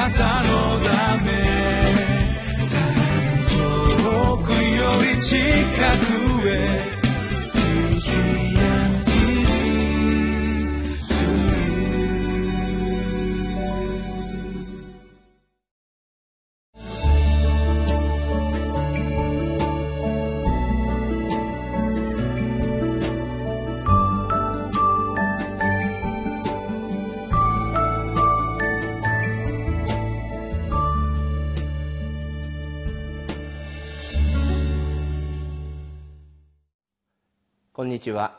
なたのため。遠くより近くへ。こんにちは。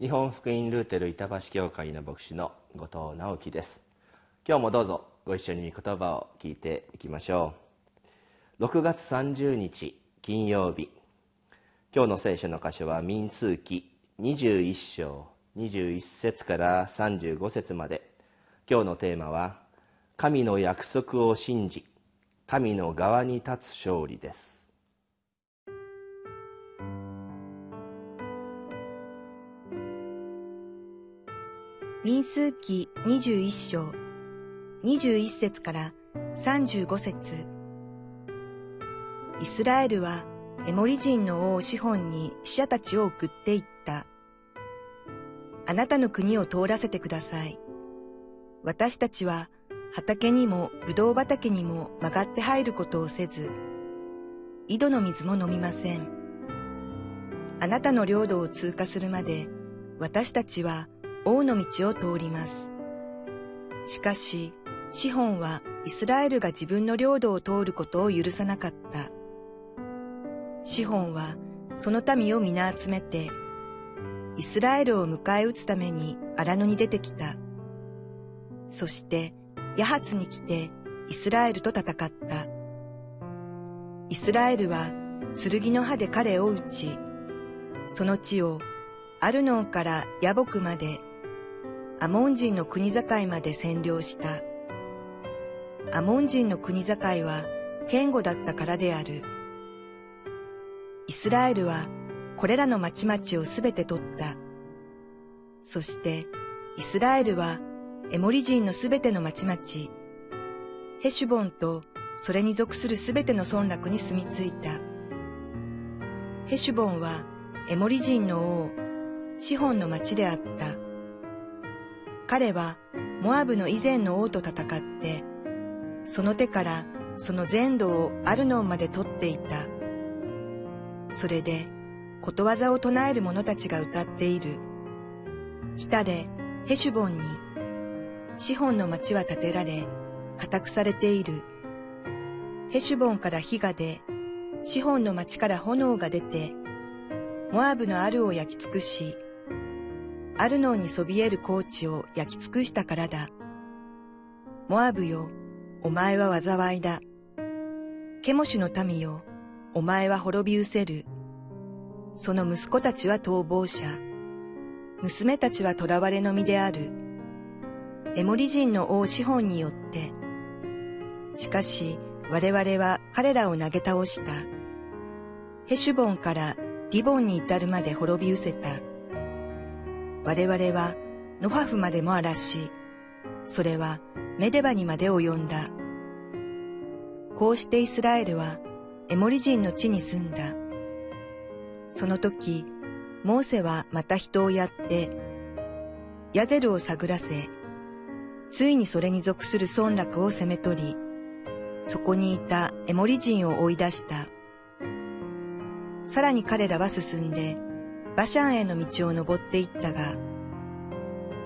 日本福音ルーテル板橋教会の牧師の後藤直樹です。今日もどうぞご一緒に御言葉を聞いていきましょう。6月30日金曜日。今日の聖書の箇所は民数記21章21節から35節まで。今日のテーマは神の約束を信じ神の側に立つ勝利です。民数記21章21節から35節イスラエルはエモリ人の王シホンに死者たちを送っていった。あなたの国を通らせてください。私たちは畑にもブドウ畑にも曲がって入ることをせず、井戸の水も飲みません。あなたの領土を通過するまで私たちは王の道を通ります。しかし、シホンはイスラエルが自分の領土を通ることを許さなかった。シホンはその民を皆集めて、イスラエルを迎え撃つために荒野に出てきた。そして、ヤハツに来てイスラエルと戦った。イスラエルは剣の刃で彼を撃ち、その地をアルノンからヤボクまでアモン人の国境まで占領した。アモン人の国境は堅固だったからである。イスラエルはこれらの町々をすべて取った。そしてイスラエルはエモリ人のすべての町々、ヘシュボンとそれに属するすべての村落に住み着いた。ヘシュボンはエモリ人の王、シホンの町であった。彼はモアブの以前の王と戦って、その手からその全土をアルノンまで取っていた。それで、ことわざを唱える者たちが歌っている。北でヘシュボンに、シホンの町は建てられ、固くされている。ヘシュボンから火が出、シホンの町から炎が出て、モアブのアルを焼き尽くし、アルノンにそびえる高地を焼き尽くしたからだ。モアブよ、お前は災いだ。ケモシュの民よ、お前は滅び失せる。その息子たちは逃亡者。娘たちは囚われの身である。エモリ人の王シホンによって。しかし、我々は彼らを投げ倒した。ヘシュボンからディボンに至るまで滅び失せた。我々はノハフまでも荒らし、それはメデバにまで及んだ。こうしてイスラエルはエモリ人の地に住んだ。その時、モーセはまた人をやって、ヤゼルを探らせ、ついにそれに属する村落を攻め取り、そこにいたエモリ人を追い出した。さらに彼らは進んで、バシャンへの道を登っていったが、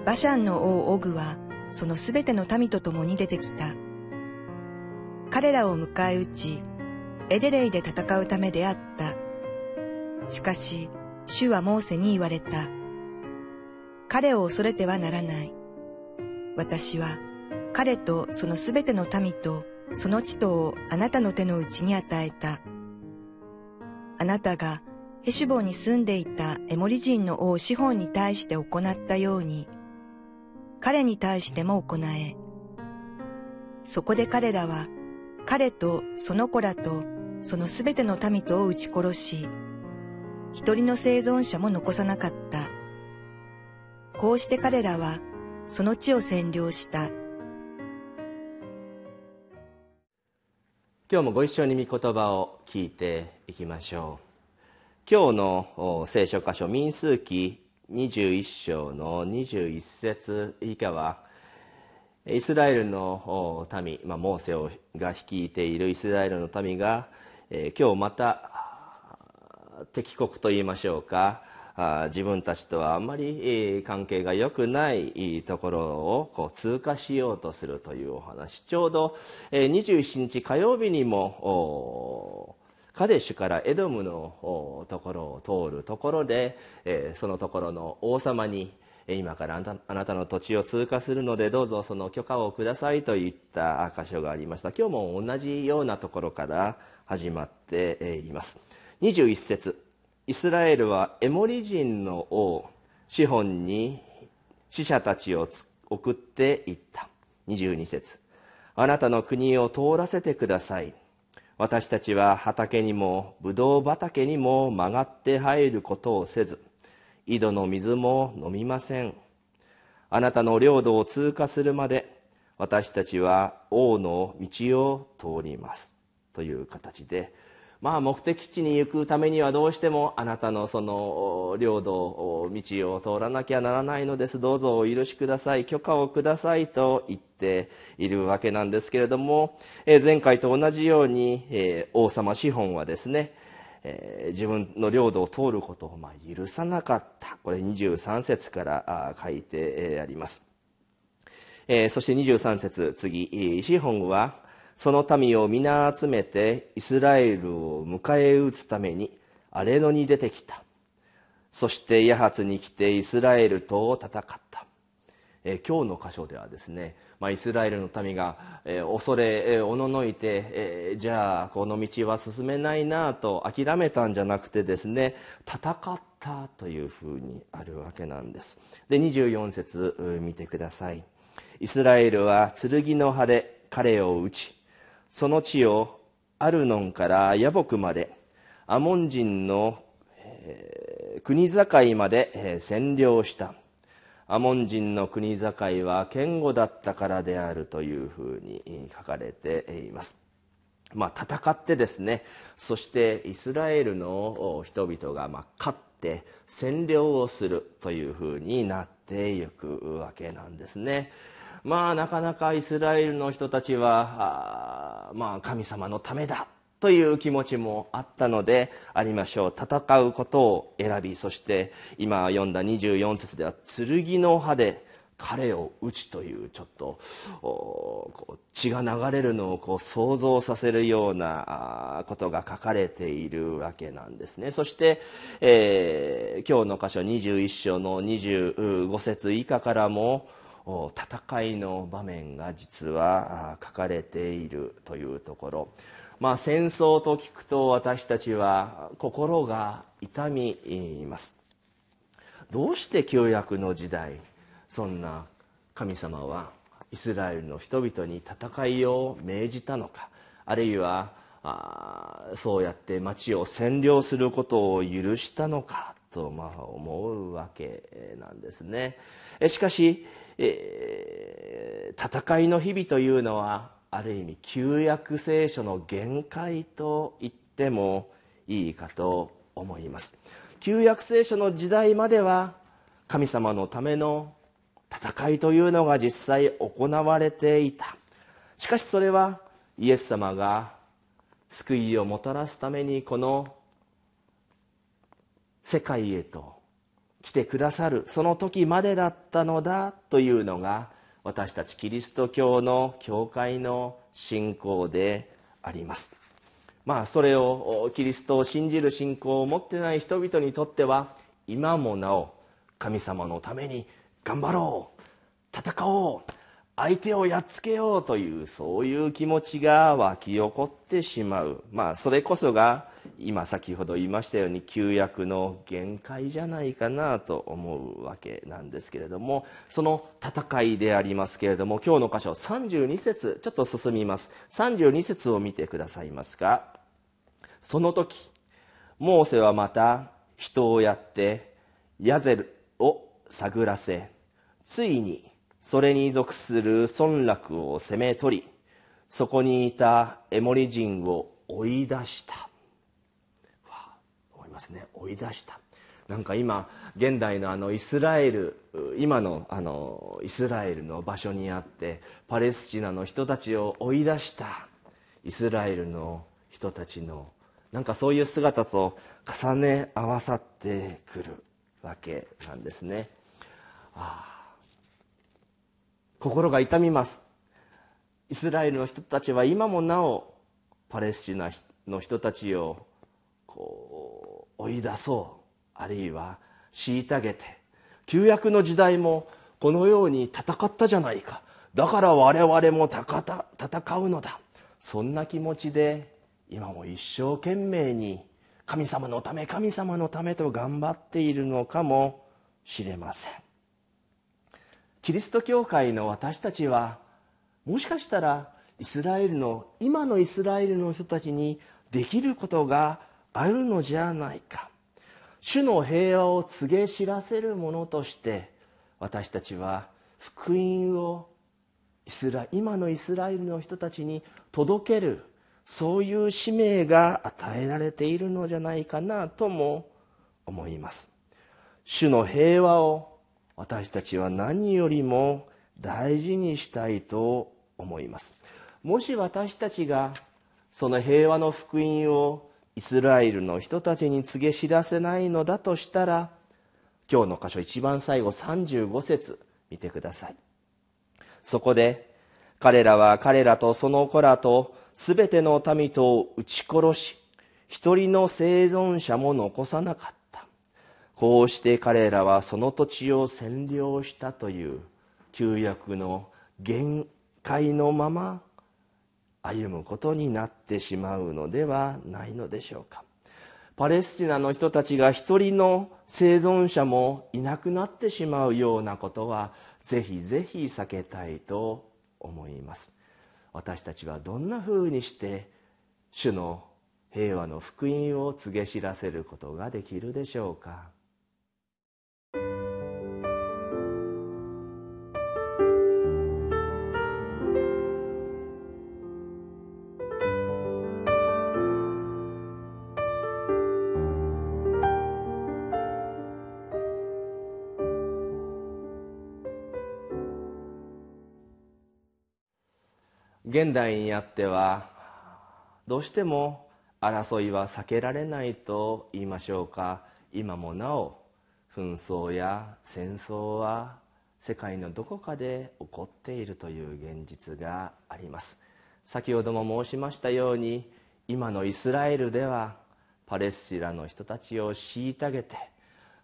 バシャンの王オグはそのすべての民と共に出てきた。彼らを迎え撃ち、エデレイで戦うためであった。しかし、主はモーセに言われた。彼を恐れてはならない。私は彼とそのすべての民とその地とをあなたの手の内に与えた。あなたがヘシュボンに住んでいたエモリ人の王シホンに対して行ったように、彼に対しても行え。そこで彼らは、彼とその子らとそのすべての民とを撃ち殺し、一人の生存者も残さなかった。こうして彼らはその地を占領した。今日もご一緒に御言葉を聞いていきましょう今日の聖書箇所民数記21章の21節以下はイスラエルの民、まあ、モーセをが率いているイスラエルの民が、えー、今日また敵国といいましょうか。自分たちとはあんまり関係が良くないところをこう通過しようとするというお話。ちょうど27日火曜日にもカデシュからエドムのところを通るところでそのところの王様に今からあなたの土地を通過するのでどうぞその許可をくださいといった箇所がありました。今日も同じようなところから始まっています。21節。イスラエルはエモリ人の王シホンに死者たちを送っていった。22節。あなたの国を通らせてください。私たちは畑にもブドウ畑にも曲がって入ることをせず井戸の水も飲みません。あなたの領土を通過するまで私たちは王の道を通ります。という形でまあ、目的地に行くためにはどうしてもあなたのその領土道を通らなきゃならないのです。どうぞお許しください。許可をくださいと言っているわけなんですけれども、え前回と同じように、え王様資本はですね、え自分の領土を通ることをま許さなかった。これ23節から書いてあります、えそして23節次。資本はその民を皆集めてイスラエルを迎え撃つためにアレノに出てきた。そしてヤハツに来てイスラエルと戦った、え今日の箇所ではですね、まあ、イスラエルの民が、え恐れ、えおののいて、えじゃあこの道は進めないなと諦めたんじゃなくてですね戦ったというふうにあるわけなんです。で24節見てください。イスラエルは剣の刃で彼を撃ちその地をアルノンからヤボクまでアモン人の、国境まで、占領したアモン人の国境は堅固だったからであるというふうに書かれていますまあ、戦ってですねそしてイスラエルの人々が勝って占領をするというふうになっていくわけなんですね。まあなかなかイスラエルの人たちはまあ神様のためだという気持ちもあったのでありましょう。戦うことを選びそして今読んだ24節では剣の刃で彼を打ちというちょっと血が流れるのをこう想像させるようなことが書かれているわけなんですね。そして、えー、今日の箇所21章の25節以下からも戦いの場面が実は書かれているというところ、まあ、戦争と聞くと私たちは心が痛みます。どうして旧約の時代そんな神様はイスラエルの人々に戦いを命じたのか。あるいはあそうやって町を占領することを許したのかとまあ思うわけなんですね。しかしえー、戦いの日々というのはある意味旧約聖書の限界と言ってもいいかと思います。旧約聖書の時代までは神様のための戦いというのが実際行われていた。しかしそれはイエス様が救いをもたらすためにこの世界へと来てくださる。その時までだったのだというのが私たちキリスト教の教会の信仰であります。まあそれをキリストを信じる信仰を持ってない人々にとっては今もなお神様のために頑張ろう。戦おう。相手をやっつけようというそういう気持ちが湧き起こってしまう。まあそれこそが今先ほど言いましたように旧約の限界じゃないかなと思うわけなんですけれどもその戦いでありますけれども今日の箇所32節ちょっと進みます。32節を見てくださいますか？その時モーセはまた人をやってヤゼルを探らせついにそれに属する村落を攻め取りそこにいたエモリ人を追い出した。ますね。追い出した。なんか今現代のあのイスラエル今のあのイスラエルの場所にあってパレスチナの人たちを追い出した。イスラエルの人たちのなんかそういう姿と重ね合わさってくるわけなんですね。ああ。心が痛みます。イスラエルの人たちは今もなおパレスチナの人たちをこう追い出そう。あるいは虐げて。旧約の時代もこのように戦ったじゃないか。だから我々も戦うのだ。そんな気持ちで今も一生懸命に神様のため神様のためと頑張っているのかもしれません。キリスト教会の私たちはもしかしたらイスラエルの今のイスラエルの人たちにできることがあるのじゃないか。主の平和を告げ知らせるものとして私たちは福音をイスラ今のイスラエルの人たちに届けるそういう使命が与えられているのじゃないかなとも思います。主の平和を私たちは何よりも大事にしたいと思います。もし私たちがその平和の福音をイスラエルの人たちに告げ知らせないのだとしたら今日の箇所一番最後35節見てください。そこで彼らは彼らとその子らと全ての民とを撃ち殺し一人の生存者も残さなかった。こうして彼らはその土地を占領したという旧約の限界のまま歩むことになってしまうのではないのでしょうか。パレスチナの人たちが一人の生存者もいなくなってしまうようなことはぜひぜひ避けたいと思います。私たちはどんなふうにして主の平和の福音を告げ知らせることができるでしょうか。現代にあってはどうしても争いは避けられないと言いましょうか。今もなお紛争や戦争は世界のどこかで起こっているという現実があります。先ほども申しましたように今のイスラエルではパレスチナの人たちを虐げて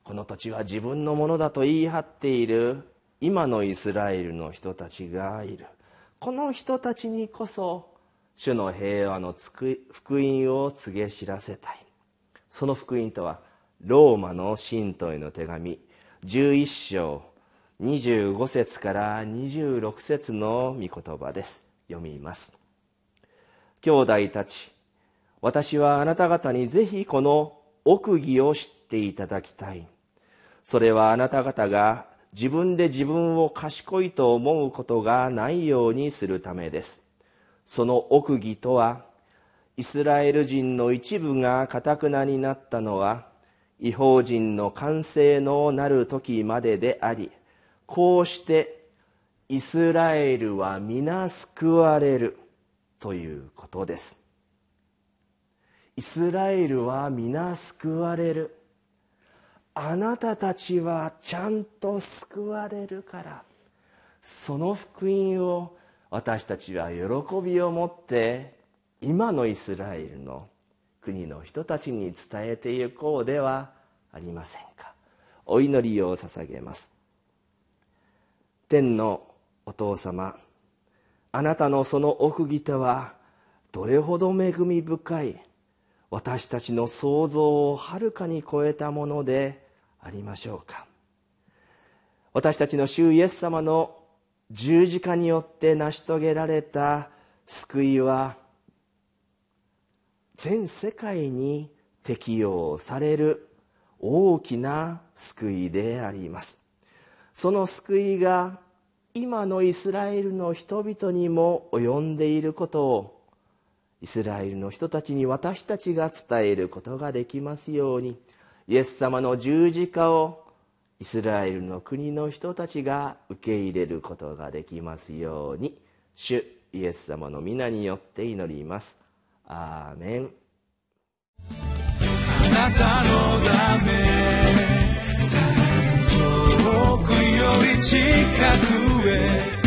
この土地は自分のものだと言い張っている今のイスラエルの人たちがいる。この人たちにこそ主の平和の福音を告げ知らせたい。その福音とはローマの信徒への手紙。11章25節から26節の御言葉です。読みます。兄弟たち私はあなた方にぜひこの奥義を知っていただきたい。それはあなた方が自分で自分を賢いと思うことがないようにするためです。その奥義とはイスラエル人の一部がかたくなになったのは違法人の完成のなる時まででありこうしてイスラエルは皆救われるということです。イスラエルは皆救われる。あなたたちはちゃんと救われるから。その福音を私たちは喜びを持って今のイスラエルの国の人たちに伝えていこうではありませんか。お祈りを捧げます。天のお父様あなたのその奥義とはどれほど恵み深い。私たちの想像をはるかに超えたものでありましょうか。私たちの主イエス様の十字架によって成し遂げられた救いは全世界に適用される大きな救いであります。その救いが今のイスラエルの人々にも及んでいることをイスラエルの人たちに私たちが伝えることができますようにイエス様の十字架をイスラエルの国の人たちが受け入れることができますように。主イエス様の皆によって祈ります。アーメン。あなたのため遠くより近くへ